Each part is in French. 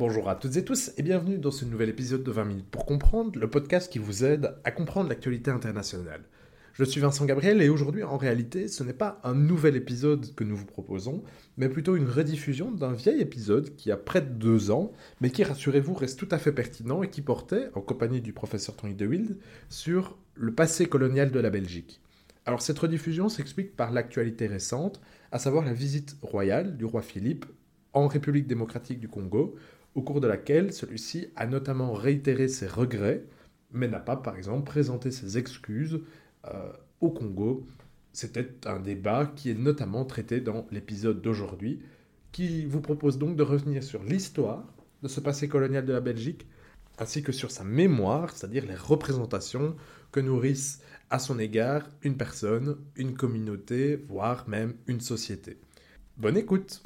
Bonjour à toutes et tous et bienvenue dans ce nouvel épisode de 20 minutes pour comprendre, le podcast qui vous aide à comprendre l'actualité internationale. Je suis Vincent Gabriel et aujourd'hui en réalité ce n'est pas un nouvel épisode que nous vous proposons, mais plutôt une rediffusion d'un vieil épisode qui a près de deux ans, mais qui rassurez-vous reste tout à fait pertinent et qui portait, en compagnie du professeur Tony DeWild, sur le passé colonial de la Belgique. Alors cette rediffusion s'explique par l'actualité récente, à savoir la visite royale du roi Philippe en République démocratique du Congo, au cours de laquelle celui-ci a notamment réitéré ses regrets, mais n'a pas, par exemple, présenté ses excuses euh, au Congo. C'était un débat qui est notamment traité dans l'épisode d'aujourd'hui, qui vous propose donc de revenir sur l'histoire de ce passé colonial de la Belgique, ainsi que sur sa mémoire, c'est-à-dire les représentations que nourrissent à son égard une personne, une communauté, voire même une société. Bonne écoute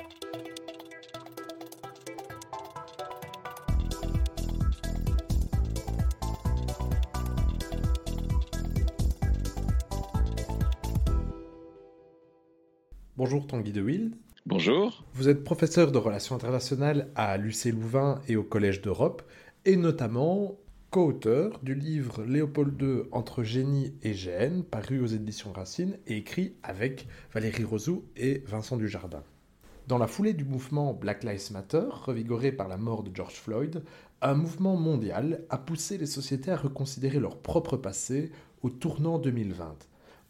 Tanguy de Wild. Bonjour. Vous êtes professeur de relations internationales à l'UC Louvain et au Collège d'Europe, et notamment co-auteur du livre Léopold II entre génie et gêne, paru aux éditions Racine et écrit avec Valérie Rosou et Vincent Dujardin. Dans la foulée du mouvement Black Lives Matter, revigoré par la mort de George Floyd, un mouvement mondial a poussé les sociétés à reconsidérer leur propre passé au tournant 2020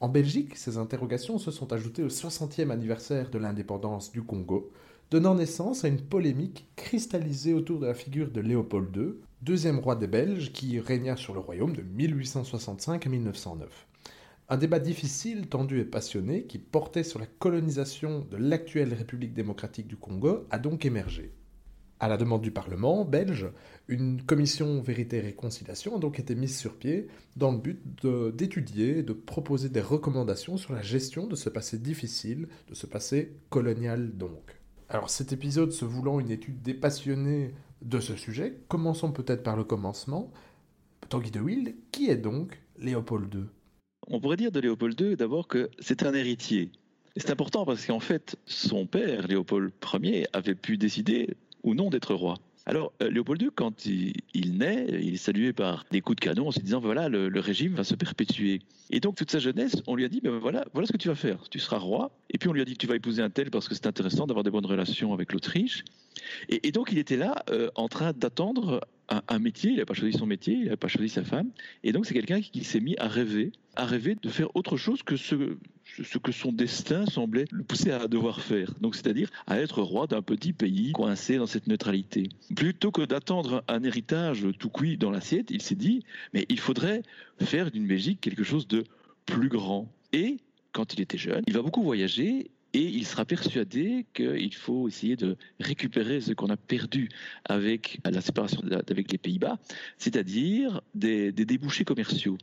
en Belgique, ces interrogations se sont ajoutées au 60e anniversaire de l'indépendance du Congo, donnant naissance à une polémique cristallisée autour de la figure de Léopold II, deuxième roi des Belges qui régna sur le royaume de 1865 à 1909. Un débat difficile, tendu et passionné qui portait sur la colonisation de l'actuelle République démocratique du Congo a donc émergé. À la demande du Parlement belge, une commission vérité et réconciliation a donc été mise sur pied dans le but d'étudier et de proposer des recommandations sur la gestion de ce passé difficile, de ce passé colonial donc. Alors cet épisode se voulant une étude dépassionnée de ce sujet, commençons peut-être par le commencement. Tanguy de Wild, qui est donc Léopold II On pourrait dire de Léopold II d'abord que c'est un héritier. C'est important parce qu'en fait, son père, Léopold Ier, avait pu décider ou non d'être roi. Alors, euh, Léopold II, quand il, naît, il est salué par des coups de canon en se disant voilà, le, régime va se perpétuer. Et donc, toute sa jeunesse, on lui a dit ben voilà, voilà ce que tu vas faire. Tu seras roi. Et puis, on lui a dit tu vas épouser un tel parce que c'est intéressant d'avoir des bonnes relations avec l'Autriche. Et, donc, il était là euh, en train d'attendre un, métier. Il n'a pas choisi son métier, il n'a pas choisi sa femme. Et donc, c'est quelqu'un qui s'est mis à rêver, à rêver de faire autre chose que ce, ce que son destin semblait le pousser à devoir faire. Donc, c'est-à-dire à être roi d'un petit pays coincé dans cette neutralité. Plutôt que d'attendre un héritage tout cuit dans l'assiette, il s'est dit, mais il faudrait faire d'une Belgique quelque chose de plus grand. Et quand il était jeune, il va beaucoup voyager et il sera persuadé qu'il faut essayer de récupérer ce qu'on a perdu avec la séparation avec les Pays-Bas, c'est-à-dire des, débouchés commerciaux.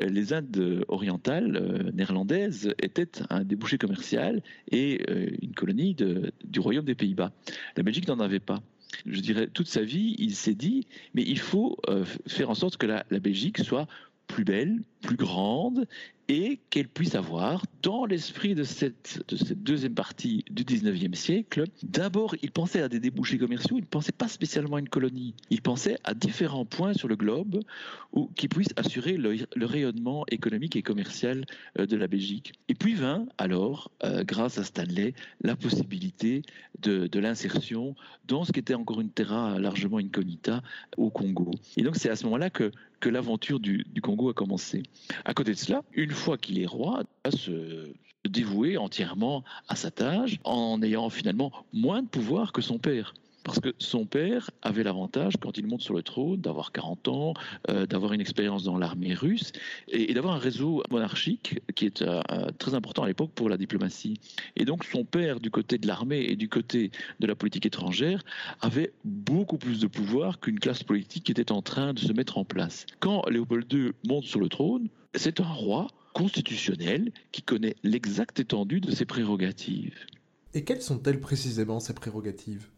Euh, les Indes orientales euh, néerlandaises étaient un débouché commercial et euh, une colonie du royaume des Pays-Bas. La Belgique n'en avait pas je dirais, toute sa vie, il s'est dit, mais il faut faire en sorte que la Belgique soit plus belle, plus grande, et qu'elle puisse avoir, dans l'esprit de cette, de cette deuxième partie du 19e siècle, d'abord, il pensait à des débouchés commerciaux, il ne pensait pas spécialement à une colonie, il pensait à différents points sur le globe où, qui puissent assurer le, rayonnement économique et commercial euh, de la Belgique. Et puis vint alors, euh, grâce à Stanley, la possibilité de, l'insertion dans ce qui était encore une terra largement incognita au Congo. Et donc c'est à ce moment-là que l'aventure du, Congo a commencé. À côté de cela, une fois qu'il est roi, va se dévouer entièrement à sa tâche en ayant finalement moins de pouvoir que son père. Parce que son père avait l'avantage, quand il monte sur le trône, d'avoir 40 ans, euh, d'avoir une expérience dans l'armée russe et, d'avoir un réseau monarchique qui est euh, très important à l'époque pour la diplomatie. Et donc son père, du côté de l'armée et du côté de la politique étrangère, avait beaucoup plus de pouvoir qu'une classe politique qui était en train de se mettre en place. Quand Léopold II monte sur le trône, c'est un roi constitutionnel qui connaît l'exacte étendue de ses prérogatives. Et quelles sont-elles précisément ces prérogatives?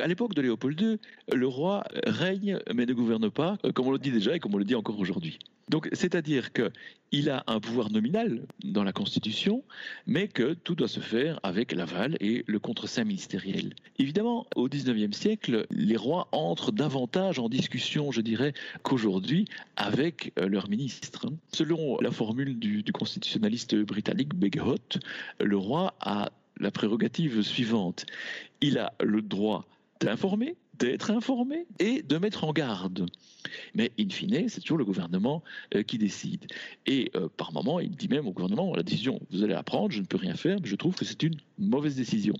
À l'époque de Léopold II, le roi règne mais ne gouverne pas, comme on le dit déjà et comme on le dit encore aujourd'hui. Donc, c'est-à-dire qu'il a un pouvoir nominal dans la Constitution, mais que tout doit se faire avec l'aval et le contre-saint ministériel. Évidemment, au XIXe siècle, les rois entrent davantage en discussion, je dirais, qu'aujourd'hui avec euh, leurs ministres. Selon la formule du, du constitutionnaliste britannique Beghout, le roi a la prérogative suivante. Il a le droit d'informer, d'être informé et de mettre en garde. Mais in fine, c'est toujours le gouvernement euh, qui décide. Et euh, par moment, il dit même au gouvernement, la décision, vous allez la prendre, je ne peux rien faire, mais je trouve que c'est une mauvaise décision.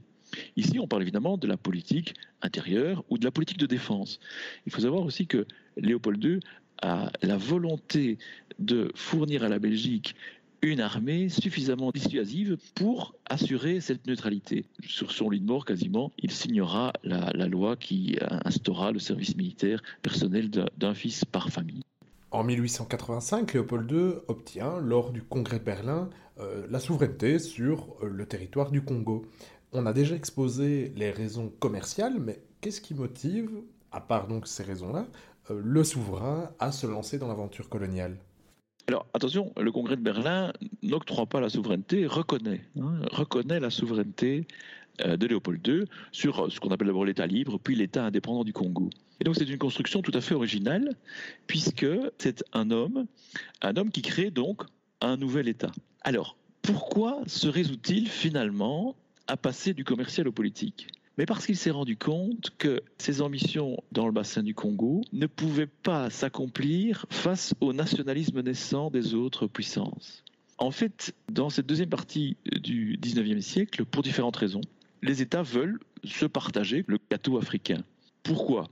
Ici, on parle évidemment de la politique intérieure ou de la politique de défense. Il faut savoir aussi que Léopold II a la volonté de fournir à la Belgique une armée suffisamment dissuasive pour assurer cette neutralité. Sur son lit de mort, quasiment, il signera la, loi qui instaura le service militaire personnel d'un fils par famille. En 1885, Léopold II obtient, lors du congrès de Berlin, euh, la souveraineté sur euh, le territoire du Congo. On a déjà exposé les raisons commerciales, mais qu'est-ce qui motive, à part donc ces raisons-là, euh, le souverain à se lancer dans l'aventure coloniale? Alors attention, le Congrès de Berlin n'octroie pas la souveraineté, reconnaît, hein, reconnaît la souveraineté euh, de Léopold II sur euh, ce qu'on appelle d'abord l'État libre, puis l'État indépendant du Congo. Et donc c'est une construction tout à fait originale, puisque c'est un homme, un homme qui crée donc un nouvel État. Alors, pourquoi se résout-il finalement à passer du commercial au politique? Mais parce qu'il s'est rendu compte que ses ambitions dans le bassin du Congo ne pouvaient pas s'accomplir face au nationalisme naissant des autres puissances. En fait, dans cette deuxième partie du 19e siècle, pour différentes raisons, les États veulent se partager le gâteau africain. Pourquoi?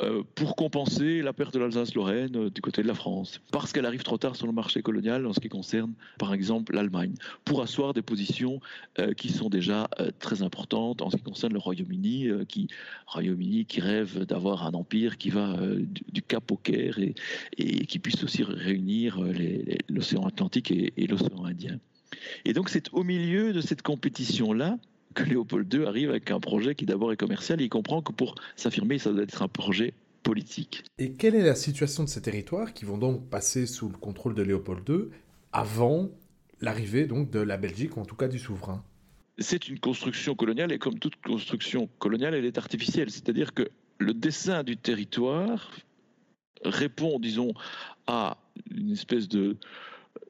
Euh, pour compenser la perte de l'Alsace-Lorraine euh, du côté de la France, parce qu'elle arrive trop tard sur le marché colonial en ce qui concerne, par exemple, l'Allemagne, pour asseoir des positions euh, qui sont déjà très importantes en ce qui concerne le Royaume-Uni, qui Royaume-Uni qui rêve d'avoir un empire qui va du, Cap au Caire et, et, qui puisse aussi réunir l'océan Atlantique et l'océan Indien. Et donc c'est au milieu de cette compétition-là que Léopold II arrive avec un projet qui d'abord est commercial et il comprend que pour s'affirmer, ça doit être un projet politique. Et quelle est la situation de ces territoires qui vont donc passer sous le contrôle de Léopold II avant l'arrivée donc de la Belgique, ou en tout cas du souverain? C'est une construction coloniale et comme toute construction coloniale, elle est artificielle. C'est-à-dire que le dessin du territoire répond, disons, à une espèce de,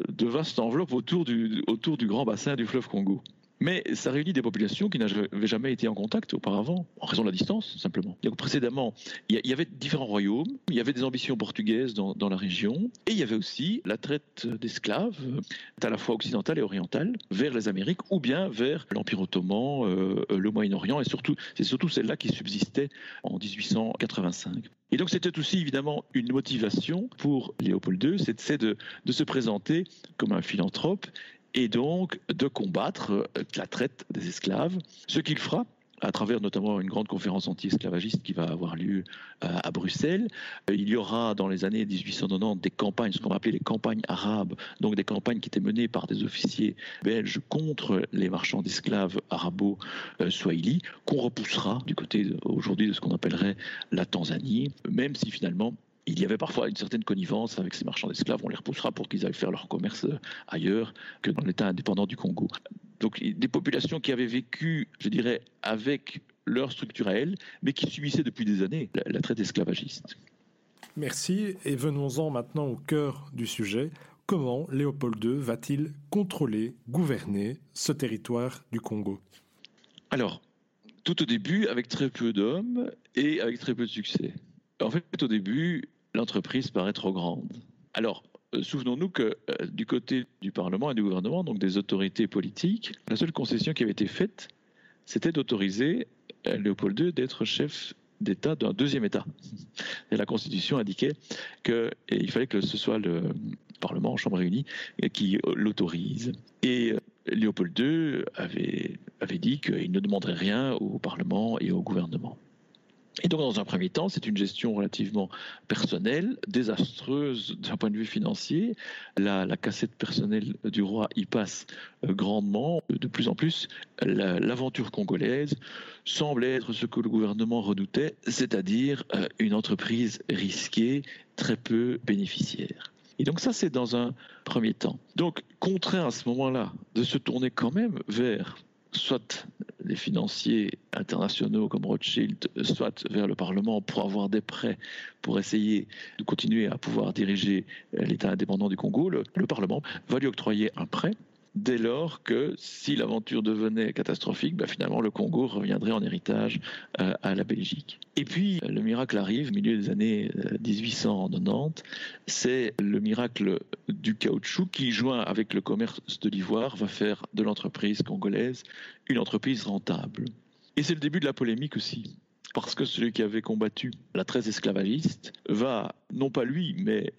de vaste enveloppe autour du, autour du grand bassin du fleuve Congo. Mais ça réunit des populations qui n'avaient jamais été en contact auparavant, en raison de la distance, simplement. Donc, précédemment, il y avait différents royaumes, il y avait des ambitions portugaises dans, la région, et il y avait aussi la traite d'esclaves, à la fois occidentale et orientale, vers les Amériques ou bien vers l'Empire ottoman, euh, le Moyen-Orient, et surtout, c'est surtout celle-là qui subsistait en 1885. Et donc c'était aussi évidemment une motivation pour Léopold II, c'est de se présenter comme un philanthrope et donc de combattre euh, la traite des esclaves, ce qu'il fera à travers notamment une grande conférence anti-esclavagiste qui va avoir lieu euh, à Bruxelles. Euh, il y aura dans les années 1890 des campagnes, ce qu'on va appeler les campagnes arabes, donc des campagnes qui étaient menées par des officiers belges contre les marchands d'esclaves arabo-swahili, qu'on repoussera du côté aujourd'hui de ce qu'on appellerait la Tanzanie, même si finalement il y avait parfois une certaine connivence avec ces marchands d'esclaves. On les repoussera pour qu'ils aillent faire leur commerce euh, ailleurs que dans l'État indépendant du Congo. Donc des populations qui avaient vécu, je dirais, avec leur structure à elles, mais qui subissaient depuis des années la, traite esclavagiste. Merci et venons-en maintenant au cœur du sujet. Comment Léopold II va-t-il contrôler, gouverner ce territoire du Congo? Alors, tout au début, avec très peu d'hommes et avec très peu de succès. En fait, au début, l'entreprise paraît trop grande. Alors, euh, souvenons-nous que euh, du côté du Parlement et du gouvernement, donc des autorités politiques, la seule concession qui avait été faite, c'était d'autoriser euh, Léopold II d'être chef d'État d'un deuxième État. Et la Constitution indiquait qu'il fallait que ce soit le Parlement en Chambre réunie qui l'autorise. Et Léopold II avait, avait dit qu'il ne demanderait rien au Parlement et au gouvernement. Et donc, dans un premier temps, c'est une gestion relativement personnelle, désastreuse d'un point de vue financier. La, cassette personnelle du roi y passe euh, grandement. De plus en plus, l'aventure congolaise semble être ce que le gouvernement redoutait, c'est-à-dire euh, une entreprise risquée, très peu bénéficiaire. Et donc ça, c'est dans un premier temps. Donc, contraint à ce moment-là de se tourner quand même vers soit les financiers internationaux comme Rothschild, soit vers le Parlement pour avoir des prêts pour essayer de continuer à pouvoir diriger l'État indépendant du Congo, le, le Parlement va lui octroyer un prêt dès lors que si l'aventure devenait catastrophique, bah, finalement le Congo reviendrait en héritage euh, à la Belgique. Et puis le miracle arrive milieu des années 1890, euh, c'est le miracle du caoutchouc qui, joint avec le commerce de l'ivoire, va faire de l'entreprise congolaise une entreprise rentable. Et c'est le début de la polémique aussi parce que celui qui avait combattu la traite esclavagiste va, non pas lui, mais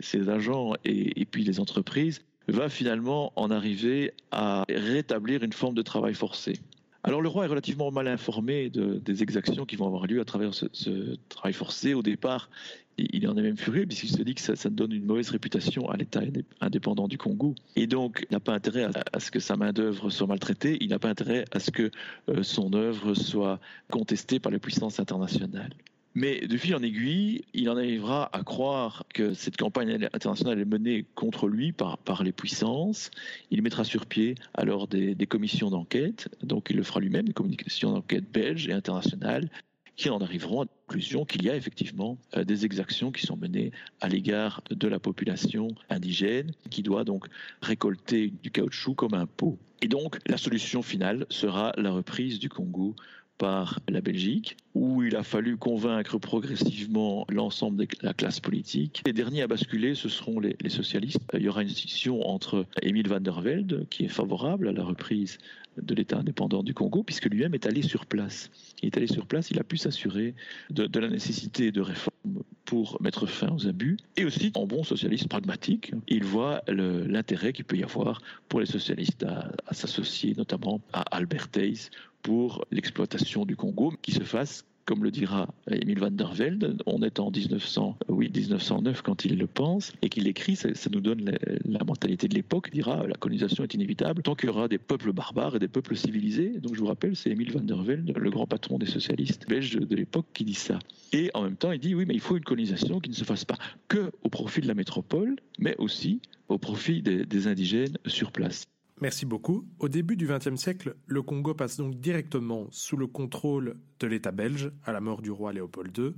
ses agents et, puis les entreprises, va finalement en arriver à rétablir une forme de travail forcé. Alors le roi est relativement mal informé de, des exactions qui vont avoir lieu à travers ce, travail forcé. Au départ, il en est même furieux puisqu'il se dit que ça, donne une mauvaise réputation à l'État indépendant du Congo. Et donc, il n'a pas intérêt à, ce que sa main-d'œuvre soit maltraitée, il n'a pas intérêt à ce que euh, son œuvre soit contestée par les puissances internationales. Mais de fil en aiguille, il en arrivera à croire que cette campagne internationale est menée contre lui par, les puissances. Il mettra sur pied alors des, des commissions d'enquête, donc il le fera lui-même, des commissions d'enquête belges et internationales, qui en arriveront à la conclusion qu'il y a effectivement euh, des exactions qui sont menées à l'égard de la population indigène, qui doit donc récolter du caoutchouc comme un pot. Et donc la solution finale sera la reprise du Congo par la Belgique, où il a fallu convaincre progressivement l'ensemble de la classe politique. Les derniers à basculer, ce seront les, socialistes. Il y aura une scission entre Émile van der Velde, qui est favorable à la reprise de l'État indépendant du Congo, puisque lui-même est allé sur place. Il est allé sur place, il a pu s'assurer de, la nécessité de réformes pour mettre fin aux abus. Et aussi, en bon socialiste pragmatique, il voit l'intérêt qu'il peut y avoir pour les socialistes à, s'associer notamment à Albert Hayes pour l'exploitation du Congo qui se fasse comme le dira Emile van der Velde, on est en 1900, oui, 1909 quand il le pense, et qu'il écrit, ça, nous donne la, mentalité de l'époque, il dira la colonisation est inévitable tant qu'il y aura des peuples barbares et des peuples civilisés. Donc je vous rappelle, c'est Emile van der Velde, le grand patron des socialistes belges de l'époque, qui dit ça. Et en même temps, il dit oui, mais il faut une colonisation qui ne se fasse pas que au profit de la métropole, mais aussi au profit des indigènes sur place. Merci beaucoup. Au début du XXe siècle, le Congo passe donc directement sous le contrôle de l'État belge à la mort du roi Léopold II.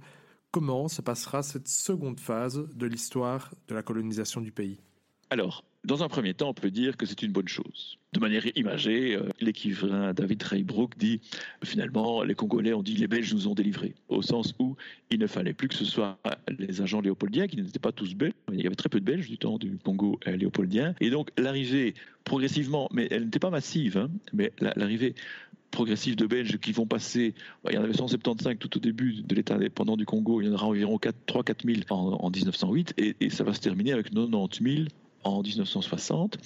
Comment se passera cette seconde phase de l'histoire de la colonisation du pays? Alors, dans un premier temps, on peut dire que c'est une bonne chose. De manière imagée, euh, l'équivalent David Reybrook dit finalement, les Congolais ont dit les Belges nous ont délivrés, au sens où il ne fallait plus que ce soit les agents léopoldiens, qui n'étaient pas tous belges. Il y avait très peu de Belges du temps du Congo léopoldien. Et donc l'arrivée progressivement, mais elle n'était pas massive, hein, mais l'arrivée progressive de Belges qui vont passer, il y en avait 175 tout au début de l'État indépendant du Congo, il y en aura environ 3-4 000 en, 1908, et, et, ça va se terminer avec 90 000 en 1960.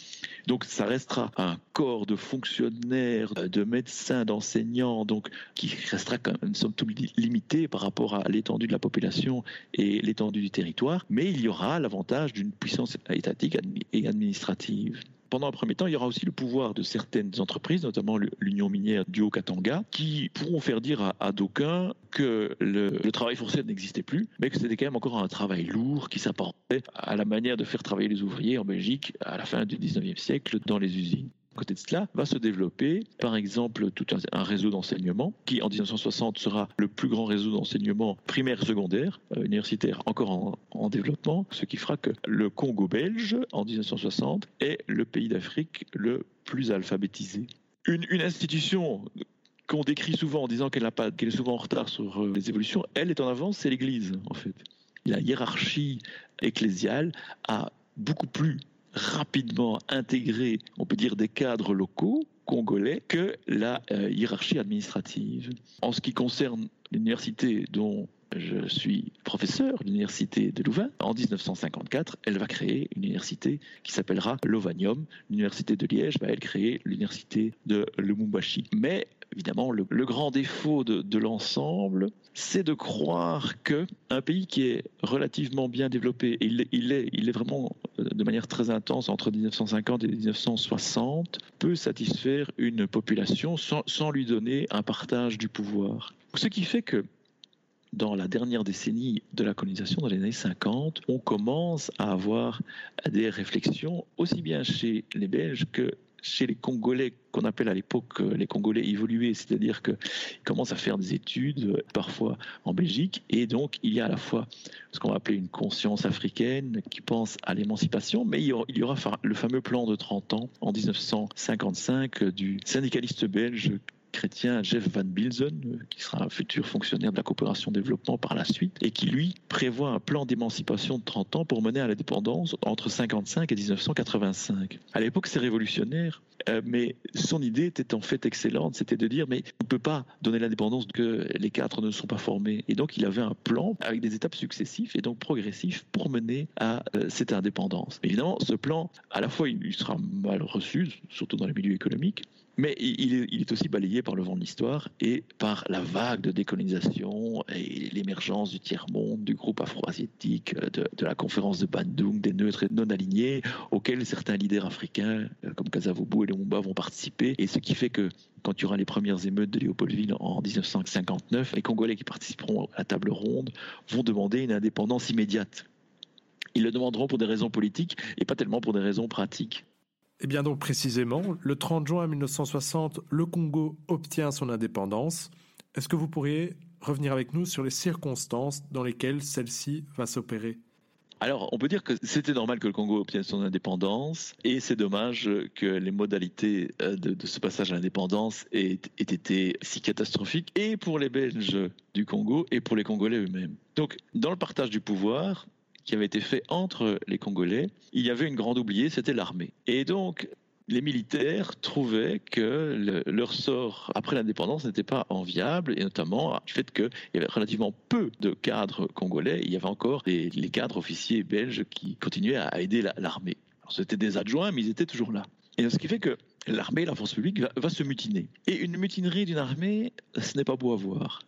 Donc ça restera un corps de fonctionnaires, de médecins, d'enseignants, donc qui restera quand même somme toute limité par rapport à l'étendue de la population et l'étendue du territoire, mais il y aura l'avantage d'une puissance étatique et administrative. Pendant un premier temps, il y aura aussi le pouvoir de certaines entreprises, notamment l'Union minière du Haut-Katanga, qui pourront faire dire à, d'aucuns que le, travail forcé n'existait plus, mais que c'était quand même encore un travail lourd qui s'apparentait à la manière de faire travailler les ouvriers en Belgique à la fin du 19e siècle dans les usines. Côté de cela, va se développer, par exemple, tout un, réseau d'enseignement qui, en 1960, sera le plus grand réseau d'enseignement primaire secondaire, euh, universitaire encore en, développement, ce qui fera que le Congo belge, en 1960, est le pays d'Afrique le plus alphabétisé. Une, institution qu'on décrit souvent en disant qu'elle qu'elle est souvent en retard sur euh, les évolutions, elle est en avance, c'est l'Église, en fait. La hiérarchie ecclésiale a beaucoup plus rapidement intégré, on peut dire, des cadres locaux congolais que la euh, hiérarchie administrative. En ce qui concerne l'université dont je suis professeur l'université de Louvain. En 1954, elle va créer une université qui s'appellera Lovanium. L'université de Liège va créer l'université de Lumumbashi. Mais évidemment, le, grand défaut de, l'ensemble, c'est de croire que un pays qui est relativement bien développé, il, est, il est vraiment de manière très intense entre 1950 et 1960, peut satisfaire une population sans, lui donner un partage du pouvoir. Ce qui fait que dans la dernière décennie de la colonisation, dans les années 50, on commence à avoir des réflexions aussi bien chez les Belges que chez les Congolais qu'on appelle à l'époque euh, les Congolais évolués, c'est-à-dire qu'ils commencent à faire des études, euh, parfois en Belgique, et donc il y a à la fois ce qu'on va appeler une conscience africaine qui pense à l'émancipation, mais il y, aura, le fameux plan de 30 ans en 1955 du syndicaliste belge chrétien Jeff Van Bilzen, euh, qui sera un futur fonctionnaire de la coopération développement par la suite, et qui lui prévoit un plan d'émancipation de 30 ans pour mener à l'indépendance entre 55 et 1985. À l'époque, c'est révolutionnaire, euh, mais son idée était en fait excellente, c'était de dire mais on ne peut pas donner l'indépendance que les quatre ne sont pas formés. Et donc il avait un plan avec des étapes successives et donc progressifs pour mener à euh, cette indépendance. Évidemment, ce plan, à la fois il sera mal reçu, surtout dans les milieux économiques, mais il est, aussi balayé par le vent de l'histoire et par la vague de décolonisation et l'émergence du tiers-monde, du groupe afro-asiatique, de, la conférence de Bandung, des neutres et non alignés, auxquels certains leaders africains euh, comme Kasavubu et Lumumba vont participer. Et ce qui fait que quand il y aura les premières émeutes de Léopoldville en 1959, les Congolais qui participeront à la table ronde vont demander une indépendance immédiate. Ils le demanderont pour des raisons politiques et pas tellement pour des raisons pratiques. Eh bien donc précisément, le 30 juin 1960, le Congo obtient son indépendance. Est-ce que vous pourriez revenir avec nous sur les circonstances dans lesquelles celle-ci va s'opérer? Alors, on peut dire que c'était normal que le Congo obtienne son indépendance, et c'est dommage que les modalités euh, de, ce passage à l'indépendance aient, aient, été si catastrophiques, et pour les Belges du Congo, et pour les Congolais eux-mêmes. Donc, dans le partage du pouvoir, qui avait été fait entre les Congolais, il y avait une grande oubliée, c'était l'armée. Et donc, les militaires trouvaient que leur sort après l'indépendance n'était pas enviable, et notamment du fait qu'il y avait relativement peu de cadres congolais, il y avait encore les cadres officiers belges qui continuaient à aider l'armée. C'était des adjoints, mais ils étaient toujours là. Et ce qui fait que l'armée, la force publique, va se mutiner. Et une mutinerie d'une armée, ce n'est pas beau à voir.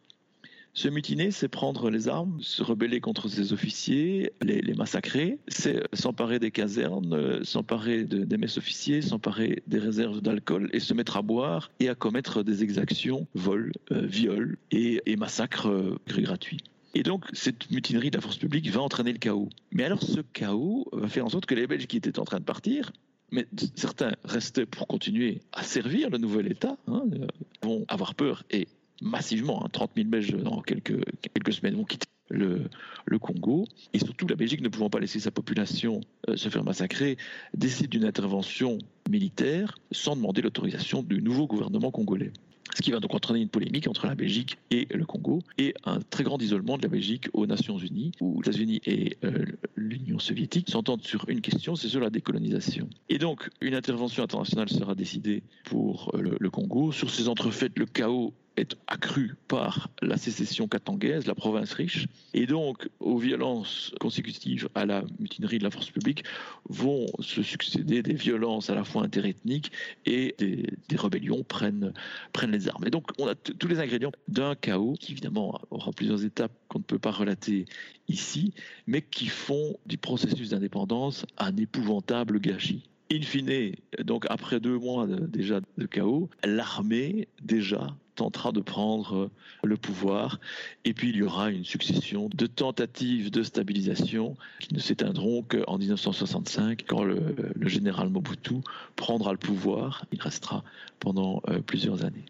Se mutiner, c'est prendre les armes, se rebeller contre ses officiers, les, massacrer, c'est s'emparer des casernes, s'emparer des messes officiers, s'emparer des réserves d'alcool et se mettre à boire et à commettre des exactions, vols, euh, viols et, massacres euh, gratuits. Et donc, cette mutinerie de la force publique va entraîner le chaos. Mais alors, ce chaos va faire en sorte que les Belges qui étaient en train de partir, mais certains restaient pour continuer à servir le nouvel État, hein, euh, vont avoir peur et massivement. 30 hein, 000 Belges dans quelques, quelques semaines vont quitter le, Congo. Et surtout, la Belgique, ne pouvant pas laisser sa population euh, se faire massacrer, décide d'une intervention militaire sans demander l'autorisation du nouveau gouvernement congolais. Ce qui va donc entraîner une polémique entre la Belgique et le Congo et un très grand isolement de la Belgique aux Nations Unies, où les États-Unis et euh, l'Union soviétique s'entendent sur une question, c'est sur la décolonisation. Et donc, une intervention internationale sera décidée pour euh, le Congo. Sur ces entrefaites, le chaos est accrue par la sécession katangaise, la province riche, et donc aux violences consécutives à la mutinerie de la force publique vont se succéder des violences à la fois interethniques et des, rébellions prennent, prennent les armes. Et donc on a tous les ingrédients d'un chaos qui évidemment aura plusieurs étapes qu'on ne peut pas relater ici, mais qui font du processus d'indépendance un épouvantable gâchis. In fine, donc après deux mois déjà de chaos, l'armée déjà tentera de prendre euh, le pouvoir. Et puis il y aura une succession de tentatives de stabilisation qui ne s'éteindront qu'en 1965, quand le, général Mobutu prendra le pouvoir. Il restera pendant euh, plusieurs années.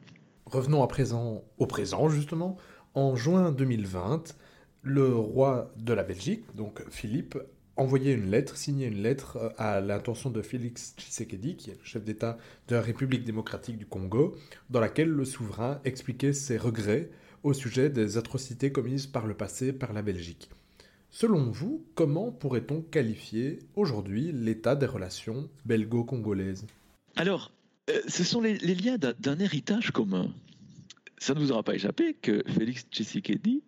Revenons à présent au présent, justement. En juin 2020, le roi de la Belgique, donc Philippe, envoyé une lettre, signé une lettre euh, à l'intention de Félix Tshisekedi, qui est le chef d'État de la République démocratique du Congo, dans laquelle le souverain expliquait ses regrets au sujet des atrocités commises par le passé par la Belgique. Selon vous, comment pourrait-on qualifier aujourd'hui l'état des relations belgo-congolaises? Alors, euh, ce sont les, les liens d'un héritage commun. Ça ne vous aura pas échappé que Félix Tshisekedi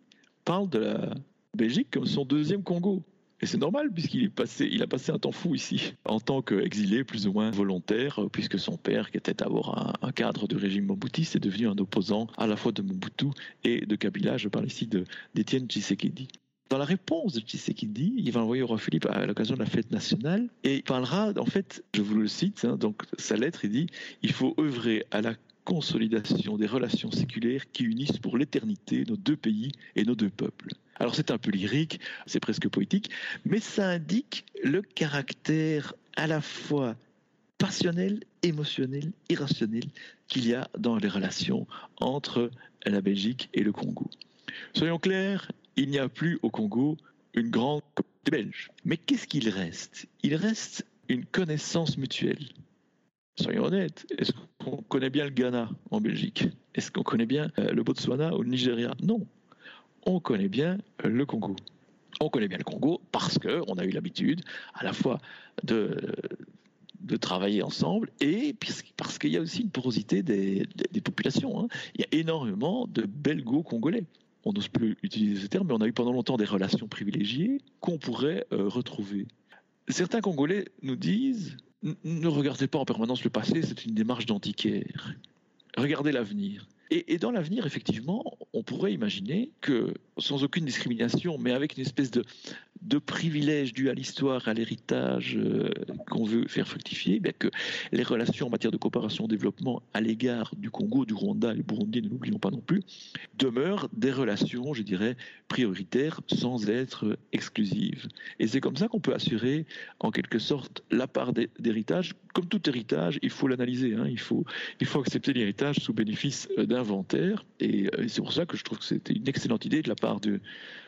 parle de la Belgique comme son deuxième Congo. Et c'est normal, puisqu'il a passé un temps fou ici, en tant qu'exilé plus ou moins volontaire, puisque son père, qui était d'abord un, cadre du régime Mobutu, est devenu un opposant à la fois de Mobutu et de Kabila. Je parle ici d'Étienne Tshisekedi. Dans la réponse de Tshisekedi, il va envoyer au roi Philippe à l'occasion de la fête nationale et il parlera, en fait, je vous le cite, hein, donc sa lettre, il dit il faut œuvrer à la consolidation des relations séculaires qui unissent pour l'éternité nos deux pays et nos deux peuples. Alors c'est un peu lyrique, c'est presque poétique, mais ça indique le caractère à la fois passionnel, émotionnel, irrationnel qu'il y a dans les relations entre la Belgique et le Congo. Soyons clairs, il n'y a plus au Congo une grande communauté belge. Mais qu'est-ce qu'il reste? Il reste une connaissance mutuelle. Soyons honnêtes, est-ce qu'on connaît bien le Ghana en Belgique? Est-ce qu'on connaît bien euh, le Botswana ou le Nigeria? Non. On connaît bien le Congo. On connaît bien le Congo parce qu'on a eu l'habitude à la fois de, de travailler ensemble et parce qu'il y a aussi une porosité des, populations. Hein. Il y a énormément de belgo-congolais. On n'ose plus utiliser ce terme, mais on a eu pendant longtemps des relations privilégiées qu'on pourrait euh, retrouver. Certains Congolais nous disent ne regardez pas en permanence le passé, c'est une démarche d'antiquaire. Regardez l'avenir. Et, dans l'avenir, effectivement, on pourrait imaginer que, sans aucune discrimination, mais avec une espèce de, de privilège dû à l'histoire, à l'héritage euh, qu'on veut faire fructifier, bien que les relations en matière de coopération développement à l'égard du Congo, du Rwanda et du Burundi, ne l'oublions pas non plus, demeurent des relations, je dirais, prioritaires sans être exclusives. Et c'est comme ça qu'on peut assurer, en quelque sorte, la part d'héritage. Comme tout héritage, il faut l'analyser, hein. il, faut, il faut accepter l'héritage sous bénéfice euh, d'inventaire. Euh, et c'est pour ça que je trouve que c'était une excellente idée de la part de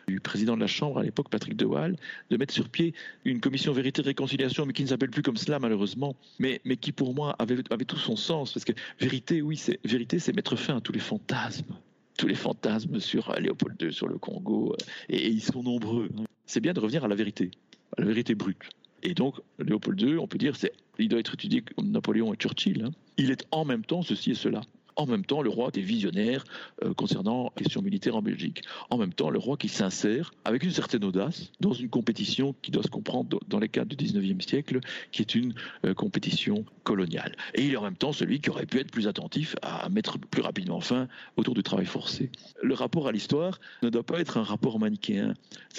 du président de la Chambre à l'époque, Patrick De Waal, de mettre sur pied une commission vérité et réconciliation, mais qui ne s'appelle plus comme cela malheureusement, mais, mais qui pour moi avait, avait tout son sens, parce que vérité, oui, c'est vérité, c'est mettre fin à tous les fantasmes tous les fantasmes sur Léopold II, sur le Congo, euh, et, ils sont nombreux. C'est bien de revenir à la vérité, à la vérité brute. Et donc, Léopold II, on peut dire, c'est, il doit être étudié comme Napoléon et Churchill. Hein. Il est en même temps ceci et cela. En même temps, le roi était visionnaire euh, concernant les questions militaires en Belgique. En même temps, le roi qui s'insère avec une certaine audace dans une compétition qui doit se comprendre dans les cadres du 19e siècle, qui est une euh, compétition coloniale. Et il est en même temps celui qui aurait pu être plus attentif à mettre plus rapidement fin autour du travail forcé. Le rapport à l'histoire ne doit pas être un rapport manichéen.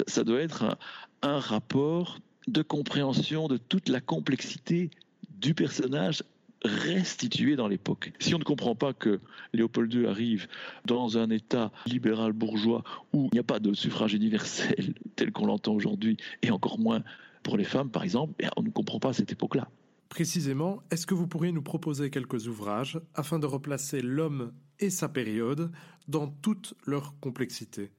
Ça, doit être un rapport de compréhension de toute la complexité du personnage restitué dans l'époque. Si on ne comprend pas que Léopold II arrive dans un État libéral bourgeois où il n'y a pas de suffrage universel tel qu'on l'entend aujourd'hui, et encore moins pour les femmes par exemple, eh, on ne comprend pas cette époque-là. Précisément, est-ce que vous pourriez nous proposer quelques ouvrages afin de replacer l'homme et sa période dans toute leur complexité?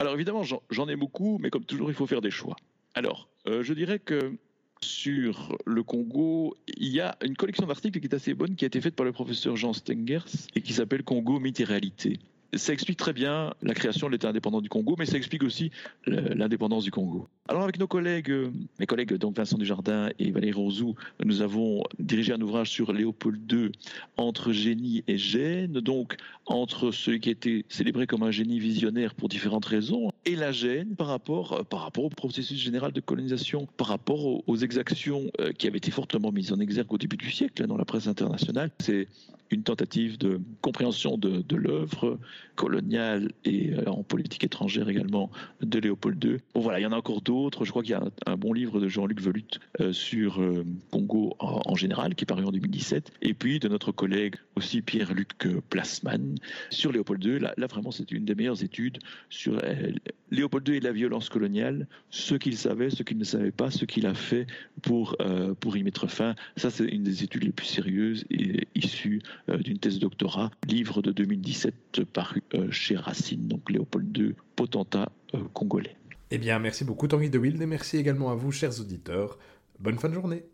Alors évidemment, j'en ai beaucoup, mais comme toujours, il faut faire des choix. Alors, euh, je dirais que sur le Congo, il y a une collection d'articles qui est assez bonne, qui a été faite par le professeur Jean Stengers et qui s'appelle Congo, mythe et réalité ça explique très bien la création de l'État indépendant du Congo, mais ça explique aussi l'indépendance du Congo. Alors avec nos collègues, euh, mes collègues Vincent Dujardin et Valérie Rosou, nous avons dirigé un ouvrage sur Léopold II entre génie et gêne, donc entre celui qui était célébré comme un génie visionnaire pour différentes raisons et la gêne par rapport, euh, par rapport au processus général de colonisation, par rapport aux, exactions euh, qui avaient été fortement mises en exergue au début du siècle dans la presse internationale. C'est une tentative de compréhension de, l'œuvre coloniale et euh, en politique étrangère également de Léopold II. Bon voilà, il y en a encore d'autres. Je crois qu'il y a un, bon livre de Jean-Luc Velut euh, sur euh, Congo en, général qui est paru en 2017. Et puis de notre collègue aussi Pierre-Luc Plasman sur Léopold II. Là, là vraiment, c'est une des meilleures études sur Léopold II et la violence coloniale, ce qu'il savait, ce qu'il ne savait pas, ce qu'il a fait pour, pour y mettre fin. Ça, c'est une des études les plus sérieuses et issues d'une thèse doctorat, livre de 2017 paru euh, chez Racine, donc Léopold II, potentat euh, congolais. Eh bien, merci beaucoup Tanguy de Wild et merci également à vous, chers auditeurs. Bonne fin de journée.